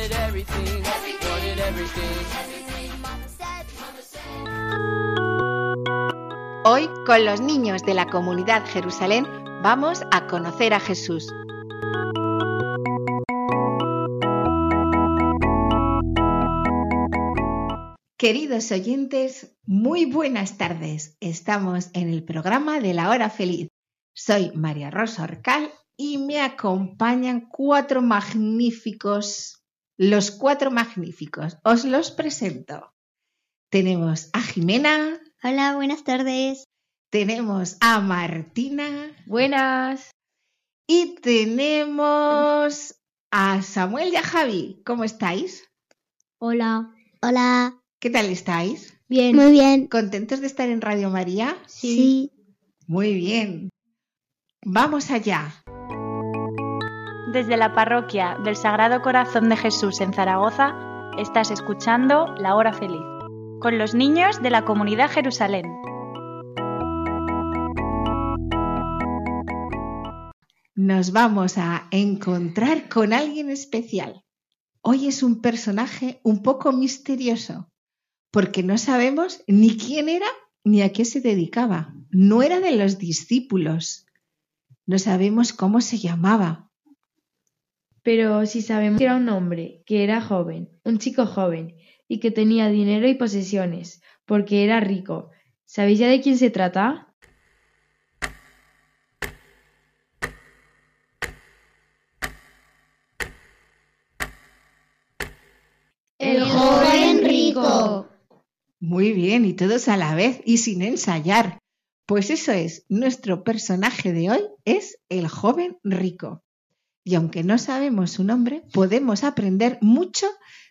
Wanted everything, wanted everything. everything Mama said, Mama said. Hoy, con los niños de la comunidad Jerusalén, vamos a conocer a Jesús. Queridos oyentes, muy buenas tardes. Estamos en el programa de la hora feliz. Soy María Rosa Orcal y me acompañan cuatro magníficos, los cuatro magníficos. Os los presento. Tenemos a Jimena, Hola, buenas tardes. tenemos a Martina Buenas. y tenemos a Samuel y a Javi. ¿Cómo estáis? Hola. Hola. ¿Qué tal estáis? Bien. Muy bien. ¿Contentos de estar en Radio María? Sí. Muy bien. Vamos allá. Desde la parroquia del Sagrado Corazón de Jesús en Zaragoza, estás escuchando La Hora Feliz, con los niños de la comunidad Jerusalén. Nos vamos a encontrar con alguien especial. Hoy es un personaje un poco misterioso, porque no sabemos ni quién era ni a qué se dedicaba. No era de los discípulos. No sabemos cómo se llamaba. Pero si sabemos que era un hombre, que era joven, un chico joven, y que tenía dinero y posesiones, porque era rico. ¿Sabéis ya de quién se trata? El joven rico. Muy bien, y todos a la vez y sin ensayar. Pues eso es, nuestro personaje de hoy es el joven rico. Y aunque no sabemos su nombre, podemos aprender mucho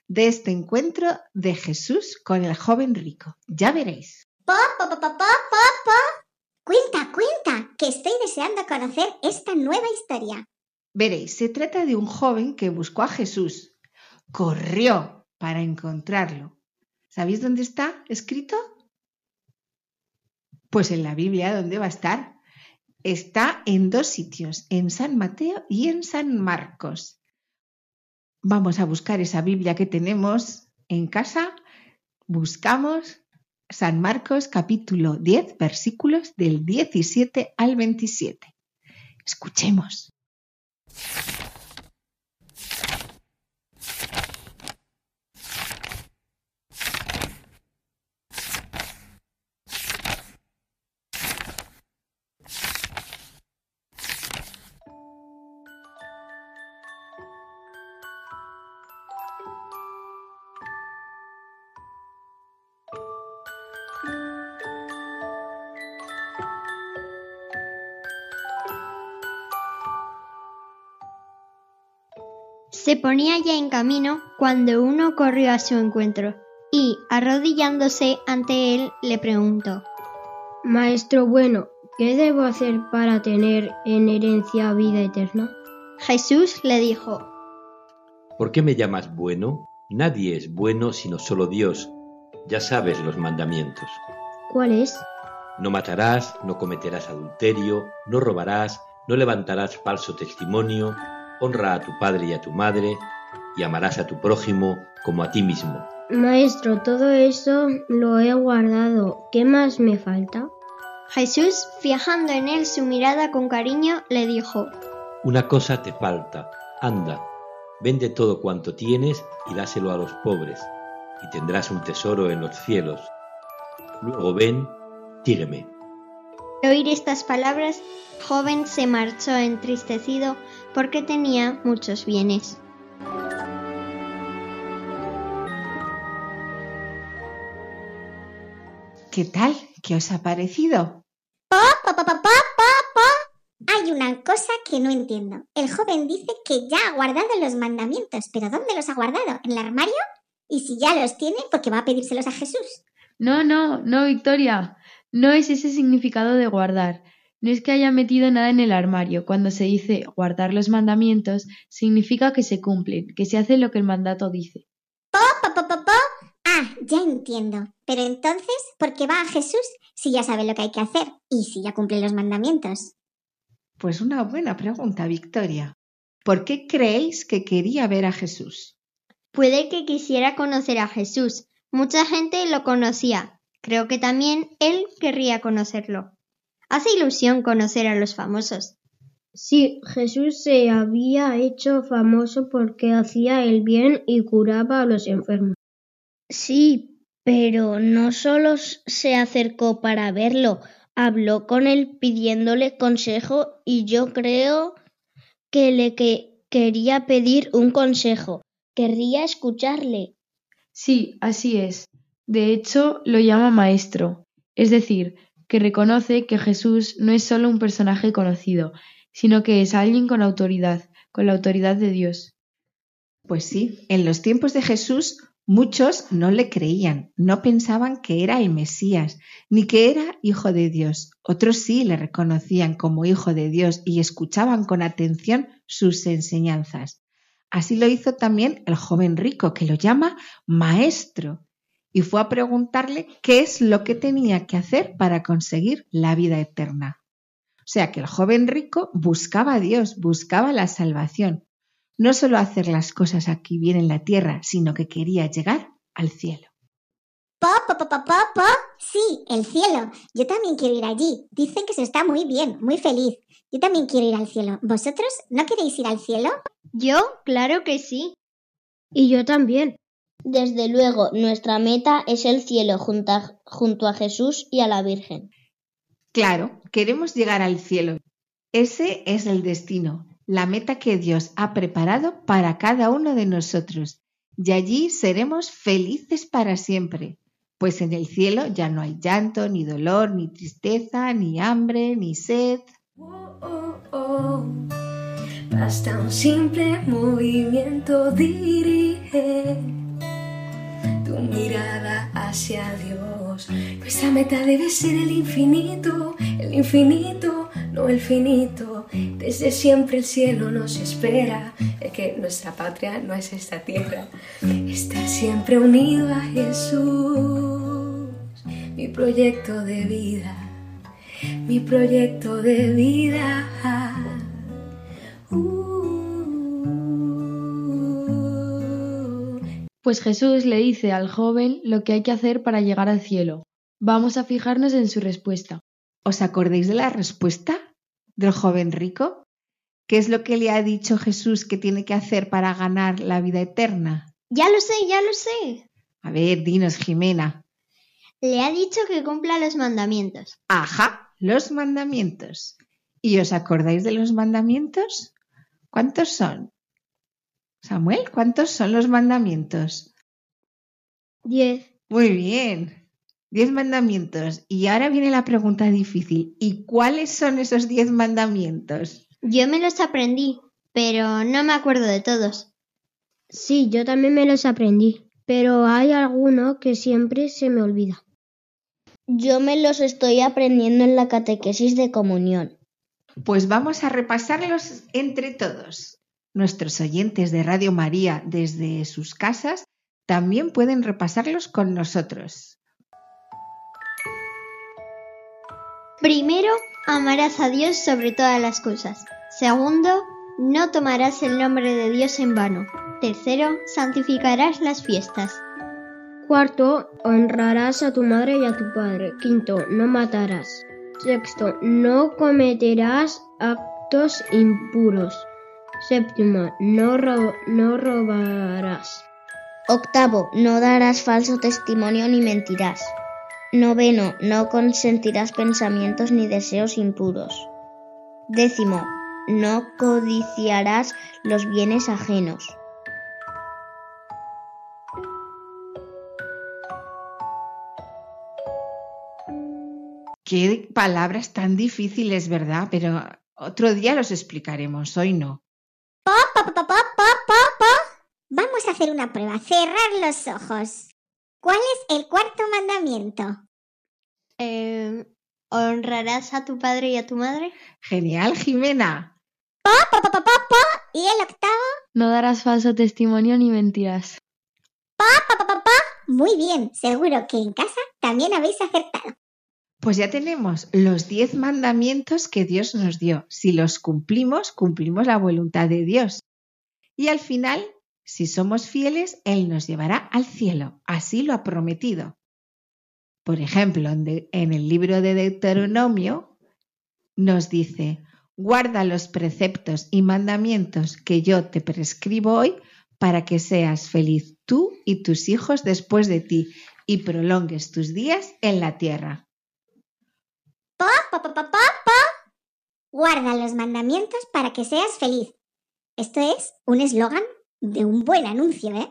de este encuentro de Jesús con el joven rico. Ya veréis. Pa, pa, pa, pa, pa. Cuenta, cuenta, que estoy deseando conocer esta nueva historia. Veréis, se trata de un joven que buscó a Jesús. Corrió para encontrarlo. ¿Sabéis dónde está escrito? Pues en la Biblia, ¿dónde va a estar? Está en dos sitios, en San Mateo y en San Marcos. Vamos a buscar esa Biblia que tenemos en casa. Buscamos San Marcos capítulo 10, versículos del 17 al 27. Escuchemos. Se ponía ya en camino cuando uno corrió a su encuentro y, arrodillándose ante él, le preguntó. Maestro bueno, ¿qué debo hacer para tener en herencia vida eterna? Jesús le dijo, ¿Por qué me llamas bueno? Nadie es bueno sino solo Dios. Ya sabes los mandamientos. ¿Cuál es? No matarás, no cometerás adulterio, no robarás, no levantarás falso testimonio, honra a tu padre y a tu madre, y amarás a tu prójimo como a ti mismo. Maestro, todo eso lo he guardado. ¿Qué más me falta? Jesús, fijando en él su mirada con cariño, le dijo, Una cosa te falta. Anda, vende todo cuanto tienes y dáselo a los pobres, y tendrás un tesoro en los cielos. Luego ven, sígueme. Al oír estas palabras, el joven se marchó entristecido porque tenía muchos bienes. ¿Qué tal? ¿Qué os ha parecido? Pa, pa, pa, pa, pa, pa, pa. Hay una cosa que no entiendo. El joven dice que ya ha guardado los mandamientos, pero ¿dónde los ha guardado? ¿En el armario? Y si ya los tiene, ¿por qué va a pedírselos a Jesús? No, no, no, Victoria. No es ese significado de guardar. No es que haya metido nada en el armario. Cuando se dice guardar los mandamientos, significa que se cumplen, que se hace lo que el mandato dice. Po, po, po, po, po. Ah, ya entiendo. Pero entonces, ¿por qué va a Jesús si ya sabe lo que hay que hacer y si ya cumple los mandamientos? Pues una buena pregunta, Victoria. ¿Por qué creéis que quería ver a Jesús? Puede que quisiera conocer a Jesús. Mucha gente lo conocía. Creo que también él querría conocerlo. Hace ilusión conocer a los famosos. Sí, Jesús se había hecho famoso porque hacía el bien y curaba a los enfermos. Sí, pero no solo se acercó para verlo, habló con él pidiéndole consejo y yo creo que le que quería pedir un consejo. Querría escucharle. Sí, así es. De hecho, lo llama maestro, es decir, que reconoce que Jesús no es solo un personaje conocido, sino que es alguien con autoridad, con la autoridad de Dios. Pues sí, en los tiempos de Jesús muchos no le creían, no pensaban que era el Mesías, ni que era hijo de Dios. Otros sí le reconocían como hijo de Dios y escuchaban con atención sus enseñanzas. Así lo hizo también el joven rico, que lo llama maestro, y fue a preguntarle qué es lo que tenía que hacer para conseguir la vida eterna. O sea que el joven rico buscaba a Dios, buscaba la salvación, no solo hacer las cosas aquí bien en la tierra, sino que quería llegar al cielo. Po, po, po, po, po, po. Sí, el cielo. Yo también quiero ir allí. Dicen que se está muy bien, muy feliz. Yo también quiero ir al cielo. ¿Vosotros no queréis ir al cielo? Yo, claro que sí. Y yo también. Desde luego, nuestra meta es el cielo junto a, junto a Jesús y a la Virgen. Claro, queremos llegar al cielo. Ese es el destino, la meta que Dios ha preparado para cada uno de nosotros. Y allí seremos felices para siempre, pues en el cielo ya no hay llanto, ni dolor, ni tristeza, ni hambre, ni sed. Basta un simple movimiento dirige mirada hacia Dios. Nuestra meta debe ser el infinito, el infinito, no el finito. Desde siempre el cielo nos espera, es que nuestra patria no es esta tierra. Estar siempre unido a Jesús, mi proyecto de vida, mi proyecto de vida. Pues Jesús le dice al joven lo que hay que hacer para llegar al cielo. Vamos a fijarnos en su respuesta. ¿Os acordáis de la respuesta del joven rico? ¿Qué es lo que le ha dicho Jesús que tiene que hacer para ganar la vida eterna? Ya lo sé, ya lo sé. A ver, dinos, Jimena. Le ha dicho que cumpla los mandamientos. Ajá, los mandamientos. ¿Y os acordáis de los mandamientos? ¿Cuántos son? Samuel, ¿cuántos son los mandamientos? Diez. Muy bien. Diez mandamientos. Y ahora viene la pregunta difícil. ¿Y cuáles son esos diez mandamientos? Yo me los aprendí, pero no me acuerdo de todos. Sí, yo también me los aprendí, pero hay alguno que siempre se me olvida. Yo me los estoy aprendiendo en la catequesis de comunión. Pues vamos a repasarlos entre todos. Nuestros oyentes de Radio María desde sus casas también pueden repasarlos con nosotros. Primero, amarás a Dios sobre todas las cosas. Segundo, no tomarás el nombre de Dios en vano. Tercero, santificarás las fiestas. Cuarto, honrarás a tu madre y a tu padre. Quinto, no matarás. Sexto, no cometerás actos impuros. Séptimo, no, ro no robarás. Octavo, no darás falso testimonio ni mentirás. Noveno, no consentirás pensamientos ni deseos impuros. Décimo, no codiciarás los bienes ajenos. Qué palabras tan difíciles, ¿verdad? Pero Otro día los explicaremos, hoy no. Po, po, po. Vamos a hacer una prueba. Cerrar los ojos. ¿Cuál es el cuarto mandamiento? Eh, ¿Honrarás a tu padre y a tu madre? Genial, Jimena. ¿Y el octavo? No darás falso testimonio ni mentiras. Muy bien. Seguro que en casa también habéis acertado. Pues ya tenemos los diez mandamientos que Dios nos dio. Si los cumplimos, cumplimos la voluntad de Dios. Y al final, si somos fieles, Él nos llevará al cielo. Así lo ha prometido. Por ejemplo, en, el libro de Deuteronomio nos dice, guarda los preceptos y mandamientos que yo te prescribo hoy para que seas feliz tú y tus hijos después de ti y prolongues tus días en la tierra. Po, po, po, po, po, po. Guarda los mandamientos para que seas feliz. Esto es un eslogan de un buen anuncio, ¿eh?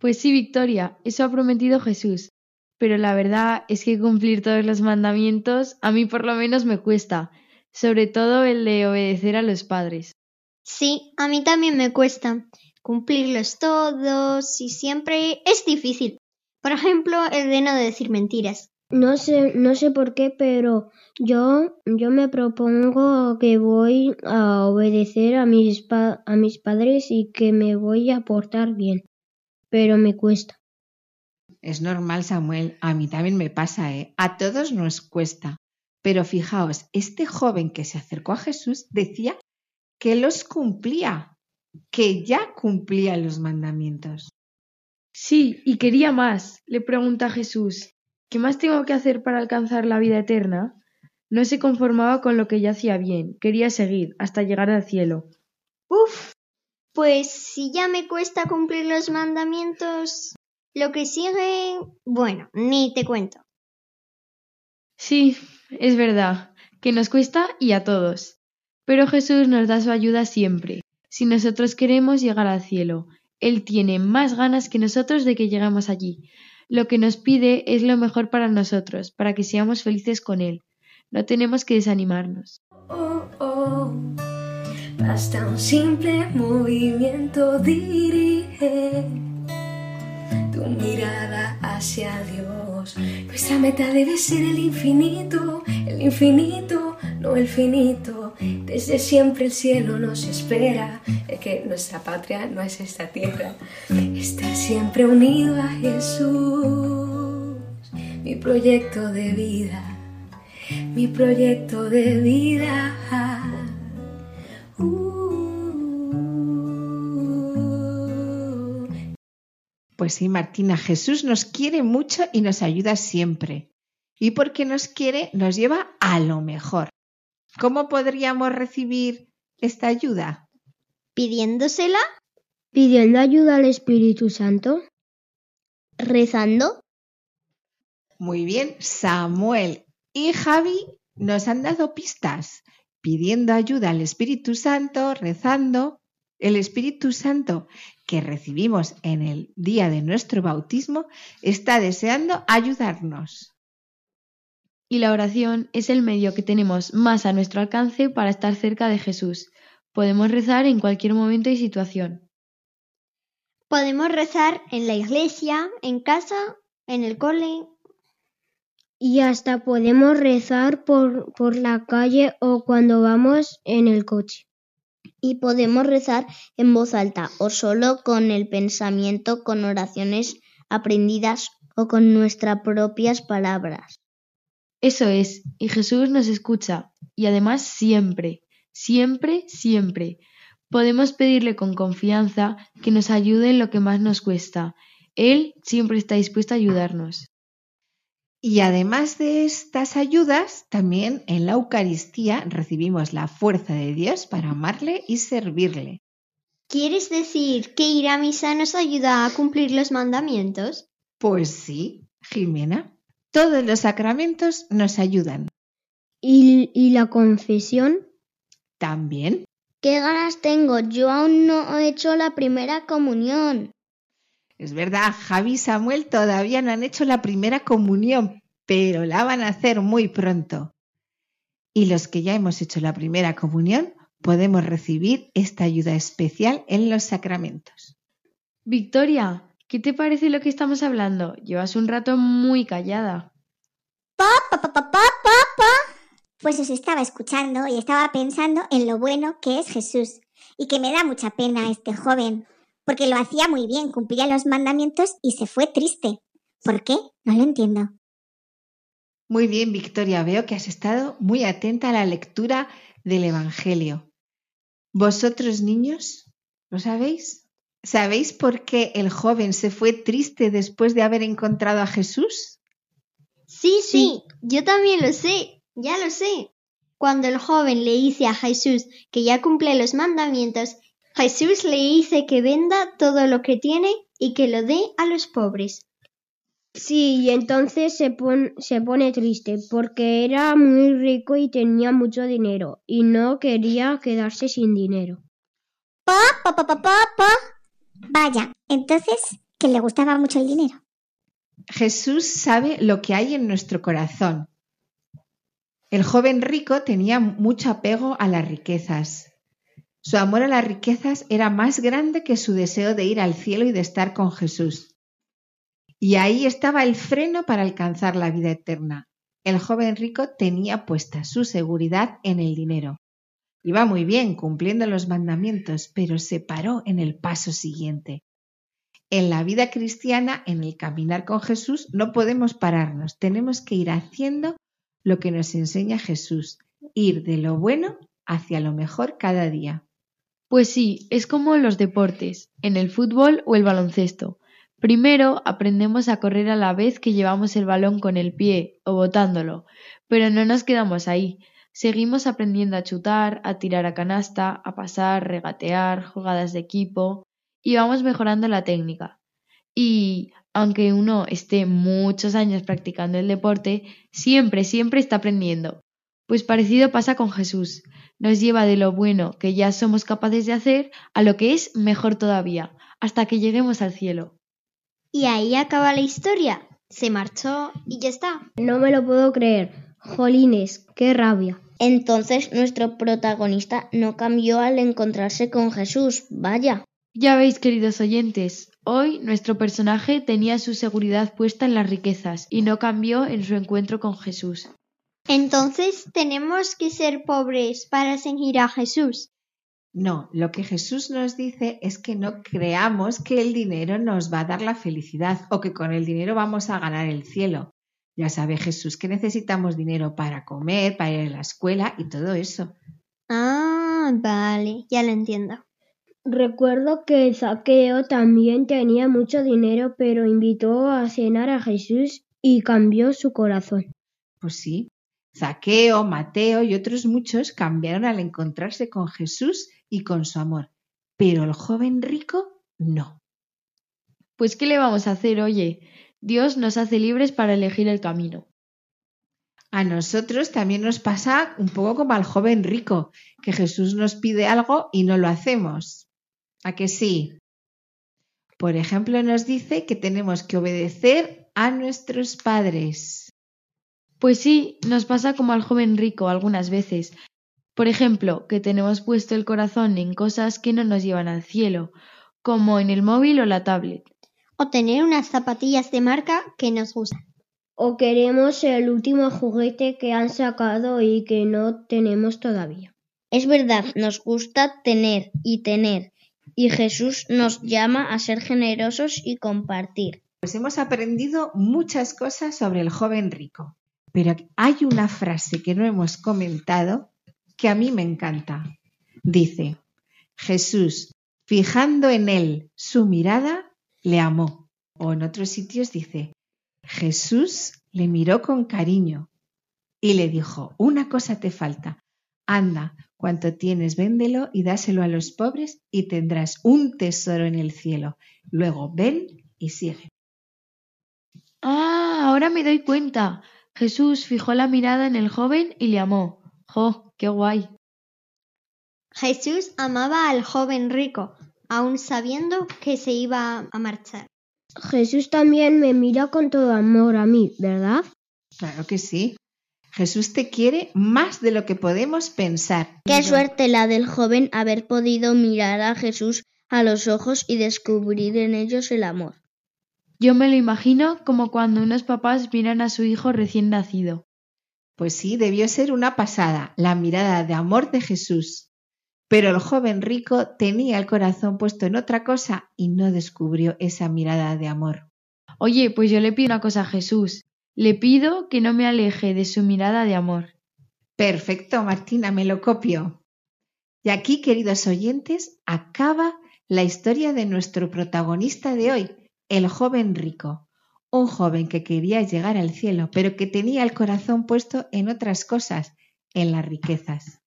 Pues sí, Victoria, eso ha prometido Jesús. Pero la verdad es que cumplir todos los mandamientos a mí por lo menos me cuesta, sobre todo el de obedecer a los padres. Sí, a mí también me cuesta cumplirlos todos y siempre es difícil. Por ejemplo, el de no decir mentiras. No sé, no sé por qué, pero yo, yo me propongo que voy a obedecer a mis, pa- a mis padres y que me voy a portar bien. Pero me cuesta. Es normal, Samuel. A mí también me pasa, ¿eh? A todos nos cuesta. Pero fijaos, este joven que se acercó a Jesús decía que los cumplía, que ya cumplía los mandamientos. Sí, y quería más. Le pregunta Jesús, ¿qué más tengo que hacer para alcanzar la vida eterna? No se conformaba con lo que ya hacía bien, quería seguir hasta llegar al cielo. Uf, pues si ya me cuesta cumplir los mandamientos, lo que sigue, bueno, ni te cuento. Sí, es verdad, que nos cuesta y a todos. Pero Jesús nos da su ayuda siempre, si nosotros queremos llegar al cielo. Él tiene más ganas que nosotros de que lleguemos allí. Lo que nos pide es lo mejor para nosotros, para que seamos felices con Él. No tenemos que desanimarnos. Oh, oh. Basta un simple movimiento dirige tu mirada hacia Dios. Nuestra meta debe ser el infinito, el infinito, no el finito. Desde siempre el cielo nos espera. Es que nuestra patria no es esta tierra. Estar siempre unido a Jesús. Mi proyecto de vida, mi proyecto de vida. Uh. Pues sí, Martina, Jesús nos quiere mucho y nos ayuda siempre. Y porque nos quiere, nos lleva a lo mejor. ¿Cómo podríamos recibir esta ayuda? ¿Pidiéndosela? ¿Pidiendo ayuda al Espíritu Santo? ¿Rezando? Muy bien, Samuel y Javi nos han dado pistas, pidiendo ayuda al Espíritu Santo, rezando. El Espíritu Santo que recibimos en el día de nuestro bautismo está deseando ayudarnos. Y la oración es el medio que tenemos más a nuestro alcance para estar cerca de Jesús. Podemos rezar en cualquier momento y situación. Podemos rezar en la iglesia, en casa, en el cole. Y hasta podemos rezar por, por la calle o cuando vamos en el coche. Y podemos rezar en voz alta o solo con el pensamiento, con oraciones aprendidas o con nuestras propias palabras. Eso es, y Jesús nos escucha, y además siempre, siempre, siempre. Podemos pedirle con confianza que nos ayude en lo que más nos cuesta. Él siempre está dispuesto a ayudarnos. Y además de estas ayudas, también en la Eucaristía recibimos la fuerza de Dios para amarle y servirle. ¿Quieres decir que ir a misa nos ayuda a cumplir los mandamientos? Pues sí, Jimena. Todos los sacramentos nos ayudan. ¿Y, y la confesión? También. ¿Qué ganas tengo? Yo aún no he hecho la primera comunión. Es verdad, Javi y Samuel todavía no han hecho la primera comunión, pero la van a hacer muy pronto. Y los que ya hemos hecho la primera comunión podemos recibir esta ayuda especial en los sacramentos. Victoria, ¿qué te parece lo que estamos hablando? Llevas un rato muy callada. Pa, pa, pa, pa, pa, pa, pa. Pues os estaba escuchando y estaba pensando en lo bueno que es Jesús y que me da mucha pena este joven, porque lo hacía muy bien, cumplía los mandamientos y se fue triste. ¿Por qué? No lo entiendo. Muy bien, Victoria, veo que has estado muy atenta a la lectura del Evangelio. ¿Vosotros, niños, lo sabéis? ¿Sabéis por qué el joven se fue triste después de haber encontrado a Jesús? Sí, sí, yo también lo sé, ya lo sé. Cuando el joven le dice a Jesús que ya cumple los mandamientos, Jesús le dice que venda todo lo que tiene y que lo dé a los pobres. Sí, y entonces se, pon- se pone triste porque era muy rico y tenía mucho dinero y no quería quedarse sin dinero. Pa, pa, pa, pa, pa, pa. Vaya, entonces, que le gustaba mucho el dinero. Jesús sabe lo que hay en nuestro corazón. El joven rico tenía mucho apego a las riquezas. Su amor a las riquezas era más grande que su deseo de ir al cielo y de estar con Jesús. Y ahí estaba el freno para alcanzar la vida eterna. El joven rico tenía puesta su seguridad en el dinero. Iba muy bien cumpliendo los mandamientos, pero se paró en el paso siguiente. En la vida cristiana, en el caminar con Jesús, no podemos pararnos, tenemos que ir haciendo lo que nos enseña Jesús, ir de lo bueno hacia lo mejor cada día. Pues sí, es como en los deportes, en el fútbol o el baloncesto. Primero aprendemos a correr a la vez que llevamos el balón con el pie o botándolo, pero no nos quedamos ahí. Seguimos aprendiendo a chutar, a tirar a canasta, a pasar, regatear, jugadas de equipo y vamos mejorando la técnica. Y aunque uno esté muchos años practicando el deporte, siempre, siempre está aprendiendo. Pues parecido pasa con Jesús. Nos lleva de lo bueno que ya somos capaces de hacer a lo que es mejor todavía, hasta que lleguemos al cielo. Y ahí acaba la historia. Se marchó y ya está. No me lo puedo creer. Jolines, qué rabia. Entonces nuestro protagonista no cambió al encontrarse con Jesús. Vaya. Ya veis, queridos oyentes, hoy nuestro personaje tenía su seguridad puesta en las riquezas y no cambió en su encuentro con Jesús. Entonces, ¿tenemos que ser pobres para seguir a Jesús? No, lo que Jesús nos dice es que no creamos que el dinero nos va a dar la felicidad o que con el dinero vamos a ganar el cielo. Ya sabe Jesús que necesitamos dinero para comer, para ir a la escuela y todo eso. Ah, vale, ya lo entiendo. Recuerdo que Zaqueo también tenía mucho dinero, pero invitó a cenar a Jesús y cambió su corazón. Pues sí, Zaqueo, Mateo y otros muchos cambiaron al encontrarse con Jesús y con su amor, pero el joven rico no. Pues ¿qué le vamos a hacer, oye? Dios nos hace libres para elegir el camino. A nosotros también nos pasa un poco como al joven rico, que Jesús nos pide algo y no lo hacemos. ¿A que sí? Por ejemplo, nos dice que tenemos que obedecer a nuestros padres. Pues sí, nos pasa como al joven rico algunas veces. Por ejemplo, que tenemos puesto el corazón en cosas que no nos llevan al cielo, como en el móvil o la tablet. O tener unas zapatillas de marca que nos gustan. O queremos el último juguete que han sacado y que no tenemos todavía. Es verdad, nos gusta tener y tener, y Jesús nos llama a ser generosos y compartir. Pues hemos aprendido muchas cosas sobre el joven rico, pero hay una frase que no hemos comentado que a mí me encanta. Dice, Jesús, fijando en él su mirada, le amó. O en otros sitios dice, Jesús le miró con cariño y le dijo, una cosa te falta, anda, cuanto tienes, véndelo y dáselo a los pobres y tendrás un tesoro en el cielo. Luego ven y sigue. Ah, ahora me doy cuenta. Jesús fijó la mirada en el joven y le amó. ¡Jo, qué guay! Jesús amaba al joven rico, aun sabiendo que se iba a marchar. Jesús también me mira con todo amor a mí, ¿verdad? Claro que sí. Jesús te quiere más de lo que podemos pensar. Qué suerte la del joven haber podido mirar a Jesús a los ojos y descubrir en ellos el amor. Yo me lo imagino como cuando unos papás miran a su hijo recién nacido. Pues sí, debió ser una pasada, la mirada de amor de Jesús. Pero el joven rico tenía el corazón puesto en otra cosa y no descubrió esa mirada de amor. Oye, pues yo le pido una cosa a Jesús. Le pido que no me aleje de su mirada de amor. Perfecto, Martina, me lo copio. Y aquí, queridos oyentes, acaba la historia de nuestro protagonista de hoy, el joven rico. Un joven que quería llegar al cielo, pero que tenía el corazón puesto en otras cosas, en las riquezas.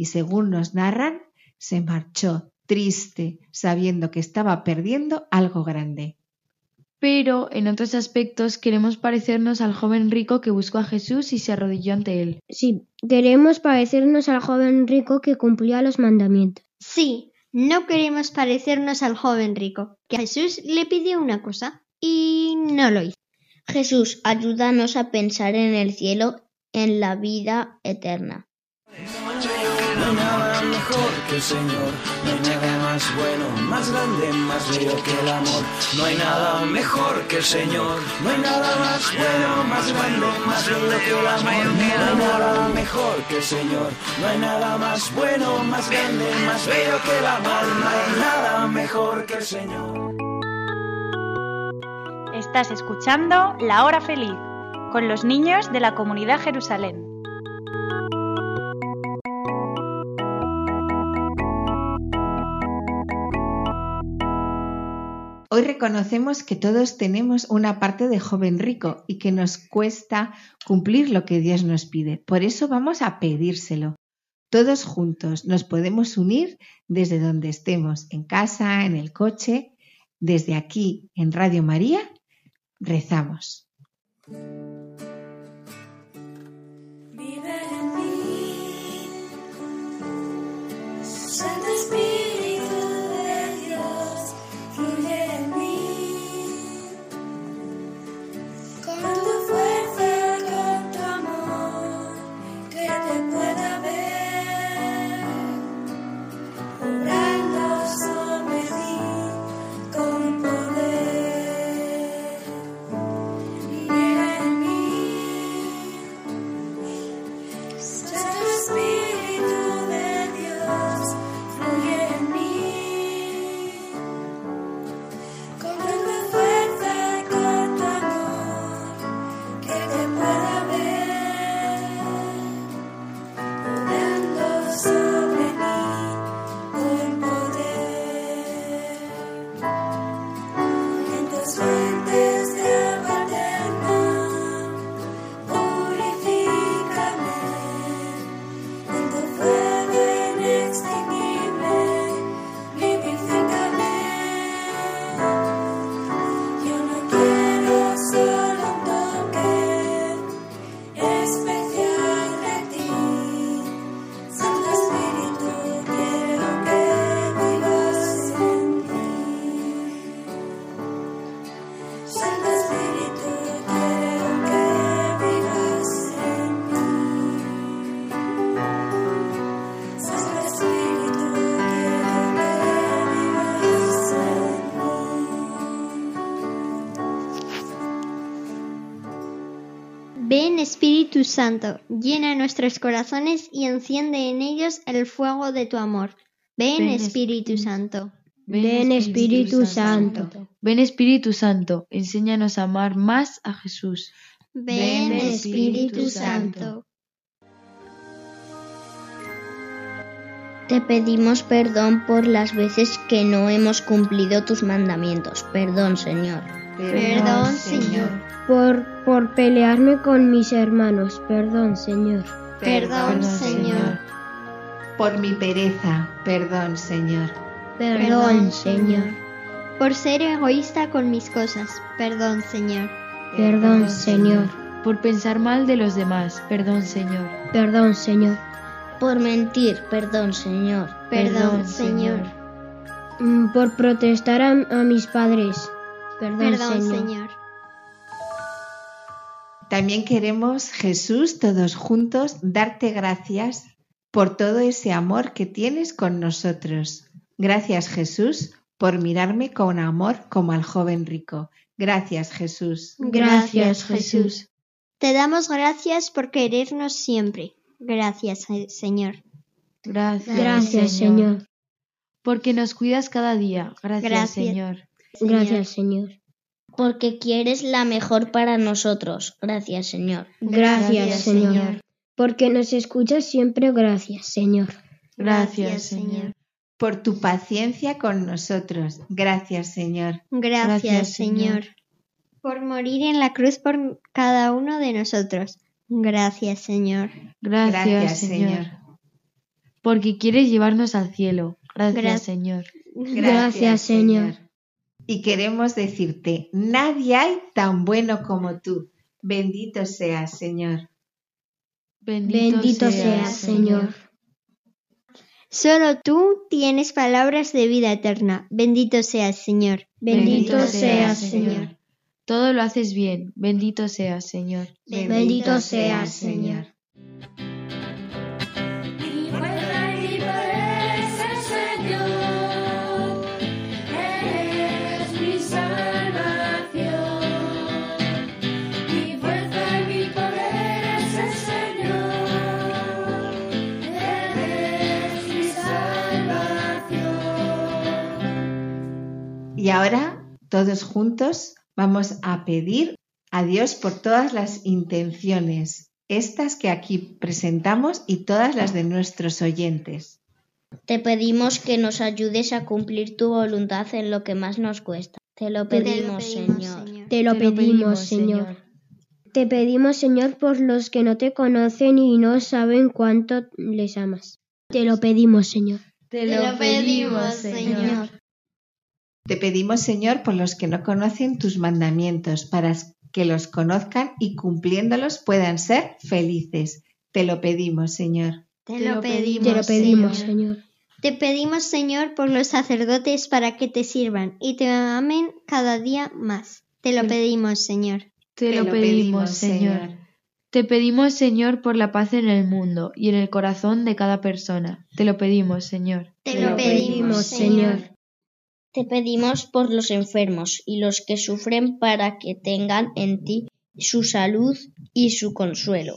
Y según nos narran, se marchó triste, sabiendo que estaba perdiendo algo grande. Pero en otros aspectos queremos parecernos al joven rico que buscó a Jesús y se arrodilló ante él. Sí, queremos parecernos al joven rico que cumplía los mandamientos. Sí, no queremos parecernos al joven rico, que a Jesús le pidió una cosa y no lo hizo. Jesús, ayúdanos a pensar en el cielo, en la vida eterna. Hay nada mejor que el Señor, no hay nada más bueno, más grande, más bello que el amor. No hay nada mejor que el Señor, no hay nada más bueno, más grande, más bello que el amor. No hay nada mejor que el Señor, no hay nada más bueno, más grande, más bello que el amor. No hay nada mejor que el Señor. Estás escuchando La Hora Feliz con los niños de la comunidad Jerusalén. Hoy reconocemos que todos tenemos una parte de joven rico y que nos cuesta cumplir lo que Dios nos pide. Por eso vamos a pedírselo. Todos juntos nos podemos unir desde donde estemos, en casa, en el coche, desde aquí en Radio María, rezamos. Ven Espíritu Santo, llena nuestros corazones y enciende en ellos el fuego de tu amor. Ven Ven, Espíritu Santo. Ven Espíritu Santo. Ven Espíritu Santo, enséñanos a amar más a Jesús. Ven Espíritu Santo. Te pedimos perdón por las veces que no hemos cumplido tus mandamientos. Perdón, Señor. Perdón, Señor. Por, por pelearme con mis hermanos. Perdón, Señor. Perdón, Señor. Por mi pereza, perdón, Señor. Perdón, Señor. Por ser egoísta con mis cosas. Perdón, Señor. Perdón, Señor. Por pensar mal de los demás. Perdón, Señor. Perdón, Señor. Por mentir. Perdón, Señor. Perdón, Señor. Mm, Por protestar a, a mis padres. Perdón, Perdón, Señor. También queremos, Jesús, todos juntos, darte gracias por todo ese amor que tienes con nosotros. Gracias, Jesús, por mirarme con amor como al joven rico. Gracias, Jesús. Gracias, Jesús. Te damos gracias por querernos siempre. Gracias, Señor. Gracias, Gracias, Señor. Porque nos cuidas cada día. Gracias, Gracias. Señor. Gracias, Señor. Porque quieres la mejor para nosotros. Gracias, Señor. Gracias, Señor. Porque nos escuchas siempre. Gracias, Señor. Gracias, Señor. Por tu paciencia con nosotros. Gracias, Señor. Gracias, Gracias, Señor. Por morir en la cruz por cada uno de nosotros. Gracias, Señor. Gracias, Gracias, Señor. Señor. Porque quieres llevarnos al cielo. Gracias, Gra- Señor. Gracias, Señor. Y queremos decirte, nadie hay tan bueno como tú. Bendito seas, Señor. Bendito seas, Señor. Solo tú tienes palabras de vida eterna. Bendito seas, Señor. Bendito seas, Señor. Todo lo haces bien. Bendito seas, Señor. Bendito seas, Señor. Todos juntos, vamos a pedir a Dios por todas las intenciones, estas que aquí presentamos y todas las de nuestros oyentes. Te pedimos que nos ayudes a cumplir tu voluntad en lo que más nos cuesta. Te lo pedimos, Señor. Te lo pedimos, Señor. Te pedimos, Señor, por los que no te conocen y no saben cuánto les amas. Te lo pedimos, Señor. Te lo pedimos, Señor. Te pedimos, Señor, por los que no conocen tus mandamientos, para que los conozcan y cumpliéndolos puedan ser felices. Te lo pedimos, Señor. Te lo pedimos, Te lo pedimos, Señor. Señor. Te pedimos, Señor, por los sacerdotes para que te sirvan y te amen cada día más. Te lo pedimos, Señor. Te lo pedimos, Señor. Te pedimos, Señor, por la paz en el mundo y en el corazón de cada persona. Te lo pedimos, Señor. Te lo pedimos, Señor. Te pedimos por los enfermos y los que sufren para que tengan en ti su salud y su consuelo.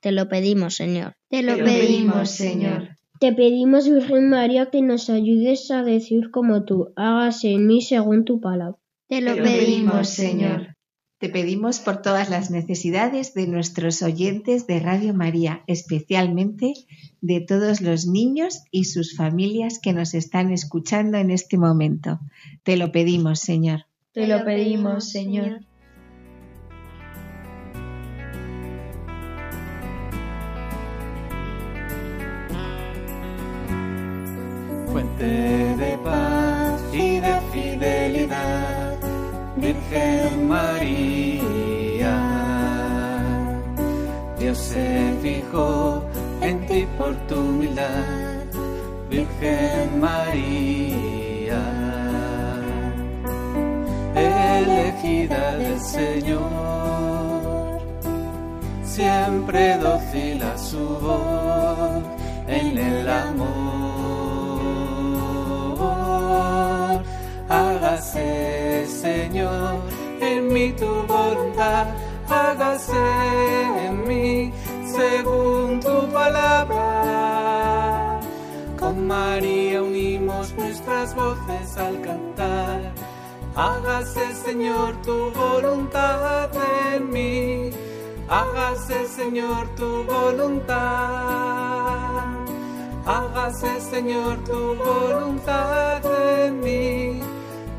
Te lo pedimos, Señor. Te lo Te lo pedimos, pedimos, Señor. Te pedimos, Virgen María, que nos ayudes a decir como tú, hágase en mí según tu palabra. Te lo Te lo pedimos, pedimos, Señor. Señor. Te pedimos por todas las necesidades de nuestros oyentes de Radio María, especialmente de todos los niños y sus familias que nos están escuchando en este momento. Te lo pedimos, Señor. Te lo pedimos, Señor. fuente de paz y de fidelidad, Virgen María. Dios se fijó en ti por tu humildad, Virgen María. Elegida del Señor, siempre dócil a su voz en el amor. Hágase, Señor, en mí tu voluntad, hágase en mí según tu palabra. Con María unimos nuestras voces al cantar. Hágase, Señor, tu voluntad en mí. Hágase, Señor, tu voluntad. Hágase, Señor, tu voluntad en mí.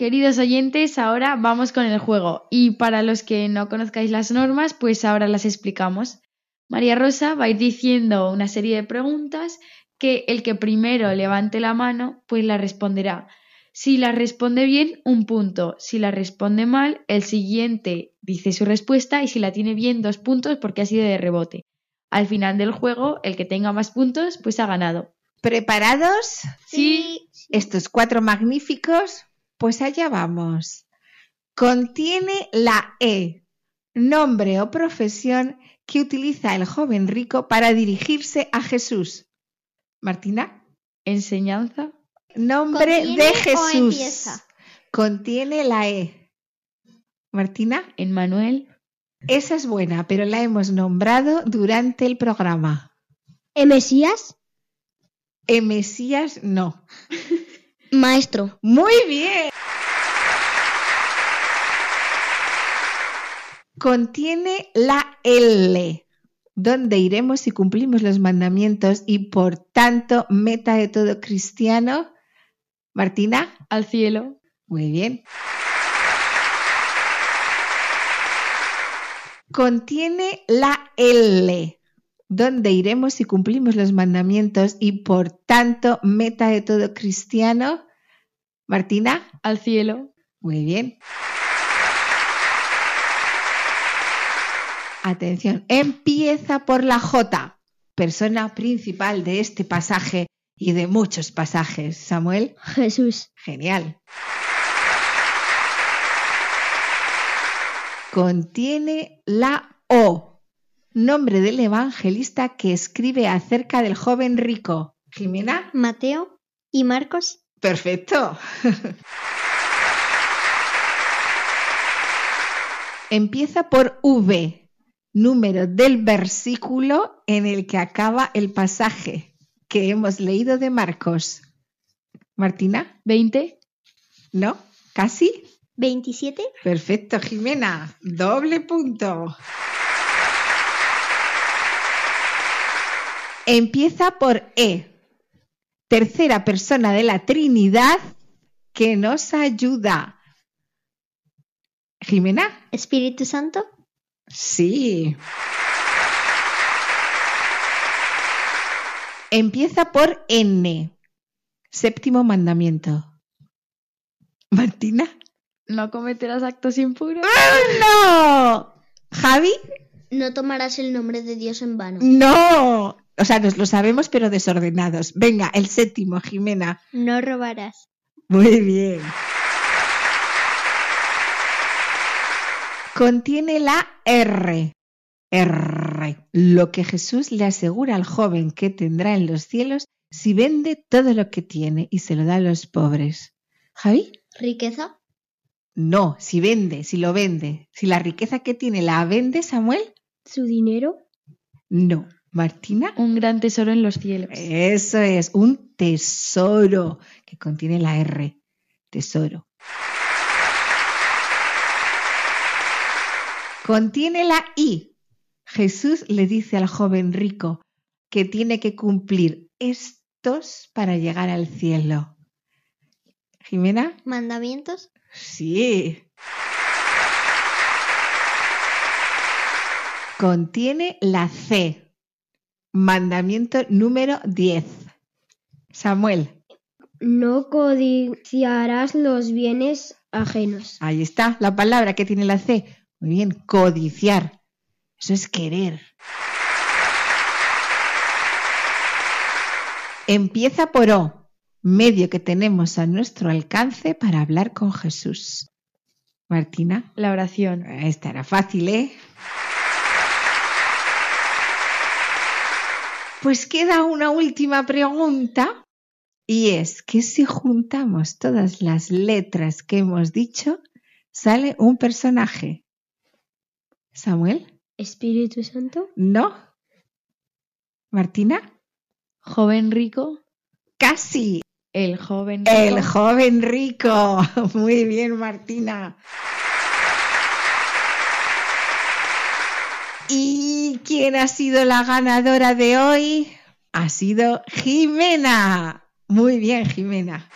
Queridos oyentes, ahora vamos con el juego y para los que no conozcáis las normas, pues ahora las explicamos. María Rosa va a ir diciendo una serie de preguntas que el que primero levante la mano, pues la responderá. Si la responde bien, un punto. Si la responde mal, el siguiente dice su respuesta y si la tiene bien, dos puntos porque ha sido de rebote. Al final del juego, el que tenga más puntos, pues ha ganado. ¿Preparados? Sí. Estos cuatro magníficos, pues allá vamos. Contiene la E, nombre o profesión que utiliza el joven rico para dirigirse a Jesús. Martina. Enseñanza. Nombre ¿Contiene de o Jesús. empieza? Contiene la E. Martina. Emmanuel. Esa es buena, pero la hemos nombrado durante el programa. ¿Mesías? E Mesías no. Maestro. Muy bien. Contiene la L, donde iremos si cumplimos los mandamientos y por tanto meta de todo cristiano. Martina. Al cielo. Muy bien. Contiene la L, donde iremos si cumplimos los mandamientos y por tanto meta de todo cristiano. Martina. Al cielo. Muy bien. Atención, empieza por la J, persona principal de este pasaje y de muchos pasajes. Samuel. Jesús. Genial. Contiene la O, nombre del evangelista que escribe acerca del joven rico. Jimena. Mateo y Marcos. Perfecto. Empieza por V, número del versículo en el que acaba el pasaje que hemos leído de Marcos. Martina. 20. ¿No? ¿Casi? 27. Perfecto, Jimena. Doble punto. Empieza por E. Tercera persona de la Trinidad que nos ayuda. Jimena. Espíritu Santo. Sí. Empieza por N. Séptimo mandamiento. Martina. No cometerás actos impuros. ¡No! ¿Javi? No tomarás el nombre de Dios en vano. No. O sea, nos lo sabemos, pero desordenados. Venga, el séptimo, Jimena. No robarás. Muy bien. Contiene la R. R. Lo que Jesús le asegura al joven que tendrá en los cielos si vende todo lo que tiene y se lo da a los pobres. ¿Javi? ¿Riqueza? No, si vende, si lo vende. Si la riqueza que tiene la vende, Samuel. ¿Su dinero? No. Martina. Un gran tesoro en los cielos. Eso es, un tesoro que contiene la R. Tesoro. Contiene la I. Jesús le dice al joven rico que tiene que cumplir estos para llegar al cielo. Jimena. ¿Mandamientos? Sí. Contiene la C. Mandamiento número 10. Samuel. No codiciarás los bienes ajenos. Ahí está la palabra que tiene la C. Muy bien, codiciar. Eso es querer. Empieza por O, medio que tenemos a nuestro alcance para hablar con Jesús. Martina. La oración. Esta era fácil, ¿eh? Pues queda una última pregunta y es que si juntamos todas las letras que hemos dicho, sale un personaje. Samuel. ¿Espíritu Santo? No. Martina. Joven rico. Casi. El joven rico. El joven rico. Muy bien, Martina. ¿Y quién ha sido la ganadora de hoy? Ha sido Jimena. Muy bien, Jimena.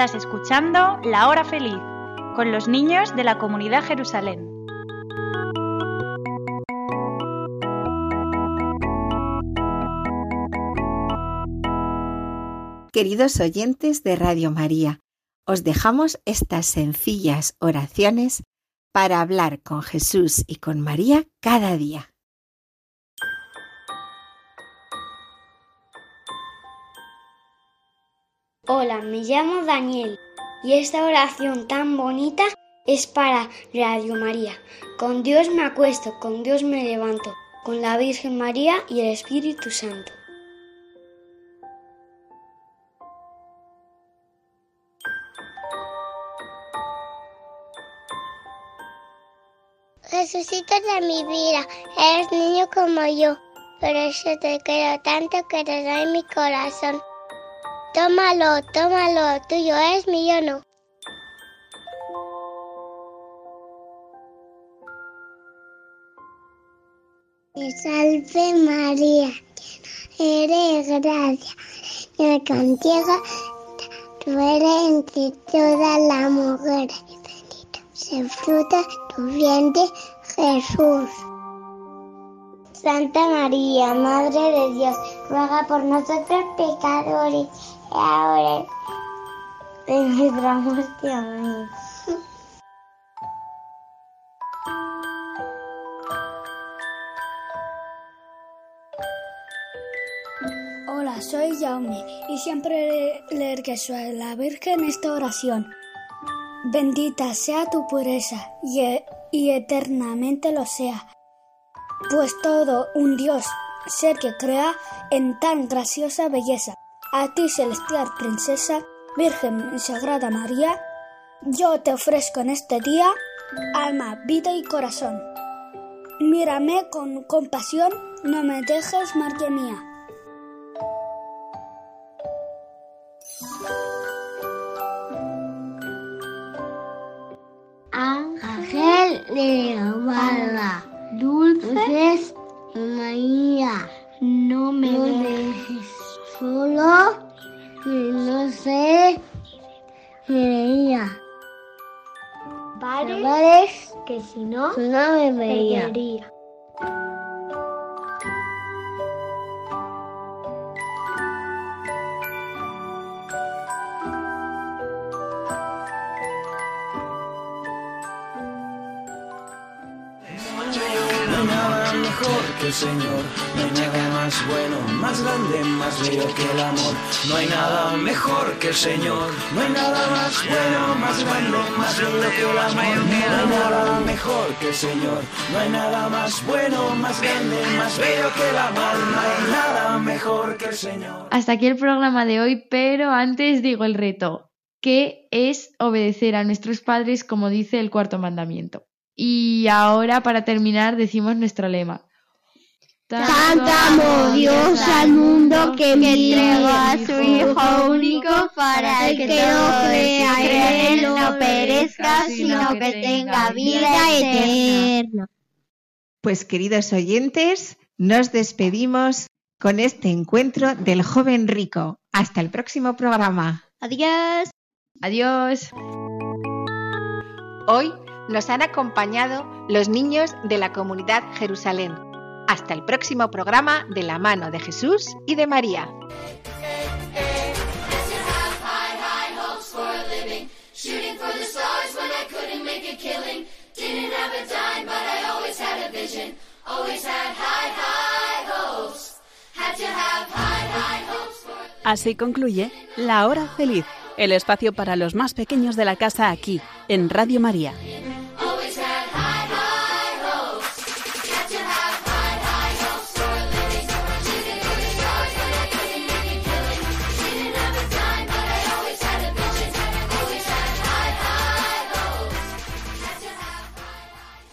Estás escuchando La Hora Feliz con los niños de la comunidad Jerusalén. Queridos oyentes de Radio María, os dejamos estas sencillas oraciones para hablar con Jesús y con María cada día. Hola, me llamo Daniel y esta oración tan bonita es para Radio María. Con Dios me acuesto, con Dios me levanto, con la Virgen María y el Espíritu Santo. Jesucito de mi vida, eres niño como yo, pero yo te quiero tanto que te doy mi corazón. Tómalo, tómalo, tuyo es mío no. Te salve María, eres gracia, y contigo tú eres entre todas las mujeres, y bendito se fruta tu vientre, Jesús. Santa María, Madre de Dios, ruega por nosotros pecadores, ahora en nuestra muerte. Amén. Hola, soy Jaume y siempre le rezo a la Virgen esta oración. Bendita sea tu pureza y, e- y eternamente lo sea, pues todo un Dios, ser que crea en tan graciosa belleza. A ti, celestial princesa, Virgen y Sagrada María, yo te ofrezco en este día alma, vida y corazón. Mírame con compasión, no me dejes, María mía. No, no me veía. que el Señor, no hay nada más bueno, más grande, más bello que el amor. No hay nada mejor que el Señor, no hay nada más bueno, más grande, más bello que el amor. No hay nada mejor que el Señor, no hay nada más bueno, más grande, más bello que el amor. No hay nada mejor que el Señor. Hasta aquí el programa de hoy, pero antes digo el reto, que es obedecer a nuestros padres como dice el cuarto mandamiento. Y ahora, para terminar, decimos nuestro lema. Tanto amó Dios al mundo que entregó a su Hijo único para que no crea en él no perezca, sino que tenga vida eterna. Pues queridos oyentes, nos despedimos con este encuentro del joven rico. Hasta el próximo programa. Adiós. Adiós. Hoy nos han acompañado los niños de la comunidad Jerusalén. Hasta el próximo programa de la mano de Jesús y de María. Así concluye La Hora Feliz, el espacio para los más pequeños de la casa aquí, en Radio María.